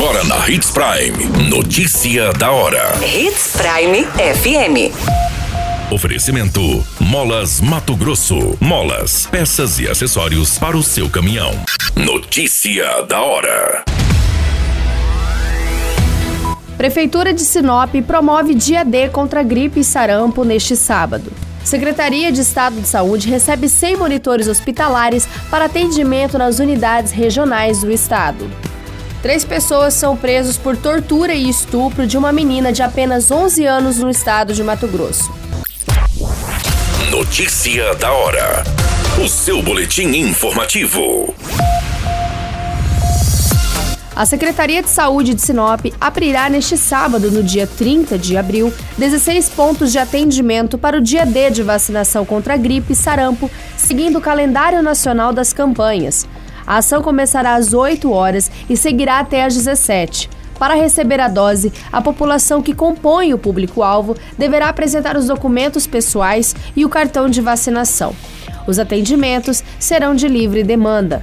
Agora na Hits Prime. Notícia da hora. Hits Prime FM. Oferecimento: Molas Mato Grosso. Molas, peças e acessórios para o seu caminhão. Notícia da hora. Prefeitura de Sinop promove dia D contra gripe e sarampo neste sábado. Secretaria de Estado de Saúde recebe 100 monitores hospitalares para atendimento nas unidades regionais do estado. Três pessoas são presas por tortura e estupro de uma menina de apenas 11 anos no estado de Mato Grosso. Notícia da hora. O seu boletim informativo. A Secretaria de Saúde de Sinop abrirá neste sábado, no dia 30 de abril, 16 pontos de atendimento para o dia D de vacinação contra gripe e sarampo, seguindo o calendário nacional das campanhas. A ação começará às 8 horas e seguirá até às 17. Para receber a dose, a população que compõe o público-alvo deverá apresentar os documentos pessoais e o cartão de vacinação. Os atendimentos serão de livre demanda.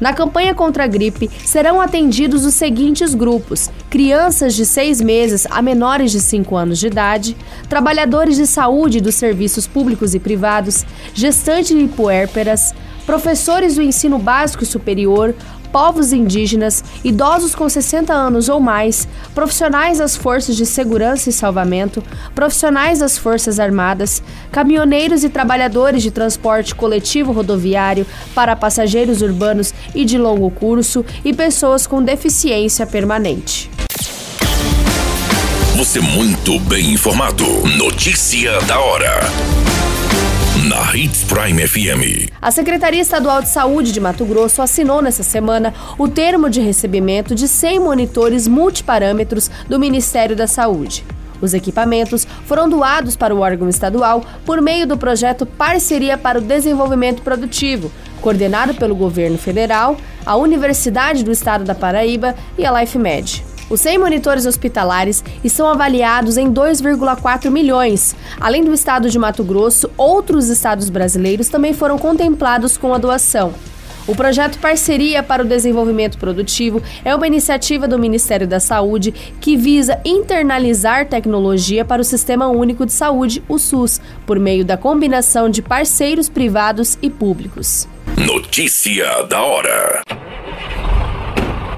Na campanha contra a gripe, serão atendidos os seguintes grupos: crianças de 6 meses a menores de 5 anos de idade, trabalhadores de saúde dos serviços públicos e privados, gestantes e puérperas, professores do ensino básico e superior, povos indígenas, idosos com 60 anos ou mais, profissionais das forças de segurança e salvamento, profissionais das Forças Armadas, caminhoneiros e trabalhadores de transporte coletivo rodoviário para passageiros urbanos e de longo curso e pessoas com deficiência permanente. Você muito bem informado. Notícia da hora na Hits Prime FM. A Secretaria Estadual de Saúde de Mato Grosso assinou nessa semana o termo de recebimento de 100 monitores multiparâmetros do Ministério da Saúde. Os equipamentos foram doados para o órgão estadual por meio do projeto Parceria para o Desenvolvimento Produtivo, coordenado pelo governo federal, a Universidade do Estado da Paraíba e a LifeMed. Os 100 monitores hospitalares estão avaliados em 2,4 milhões. Além do estado de Mato Grosso, outros estados brasileiros também foram contemplados com a doação. O projeto Parceria para o Desenvolvimento Produtivo é uma iniciativa do Ministério da Saúde que visa internalizar tecnologia para o Sistema Único de Saúde, o SUS, por meio da combinação de parceiros privados e públicos. Notícia da hora.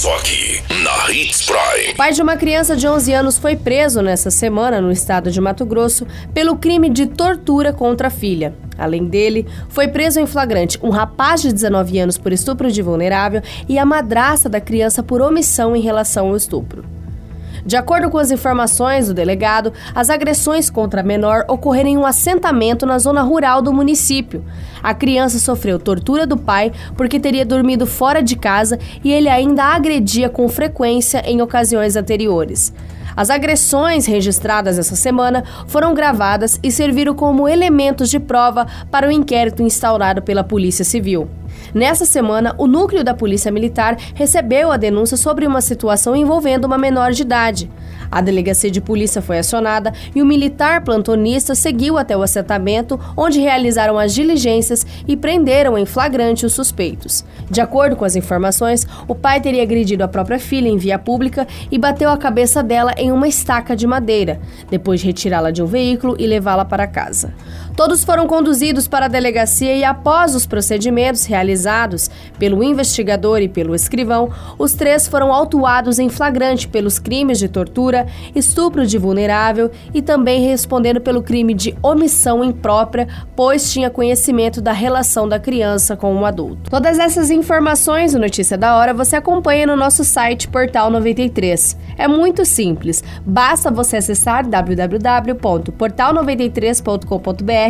Só aqui, na Hits Prime. Pai de uma criança de 11 anos foi preso nessa semana no estado de Mato Grosso pelo crime de tortura contra a filha. Além dele, foi preso em flagrante um rapaz de 19 anos por estupro de vulnerável e a madrasta da criança por omissão em relação ao estupro. De acordo com as informações do delegado, as agressões contra a menor ocorreram em um assentamento na zona rural do município. A criança sofreu tortura do pai porque teria dormido fora de casa e ele ainda a agredia com frequência em ocasiões anteriores. As agressões registradas essa semana foram gravadas e serviram como elementos de prova para o inquérito instaurado pela Polícia Civil. Nessa semana, o núcleo da Polícia Militar recebeu a denúncia sobre uma situação envolvendo uma menor de idade. A delegacia de polícia foi acionada e o militar plantonista seguiu até o assentamento, onde realizaram as diligências e prenderam em flagrante os suspeitos. De acordo com as informações, o pai teria agredido a própria filha em via pública e bateu a cabeça dela em uma estaca de madeira, depois de retirá-la de um veículo e levá-la para casa. Todos foram conduzidos para a delegacia e, após os procedimentos realizados pelo investigador e pelo escrivão, os três foram autuados em flagrante pelos crimes de tortura, estupro de vulnerável e também respondendo pelo crime de omissão imprópria, pois tinha conhecimento da relação da criança com o adulto. Todas essas informações no Notícia da Hora você acompanha no nosso site Portal 93. É muito simples, basta você acessar www.portal93.com.br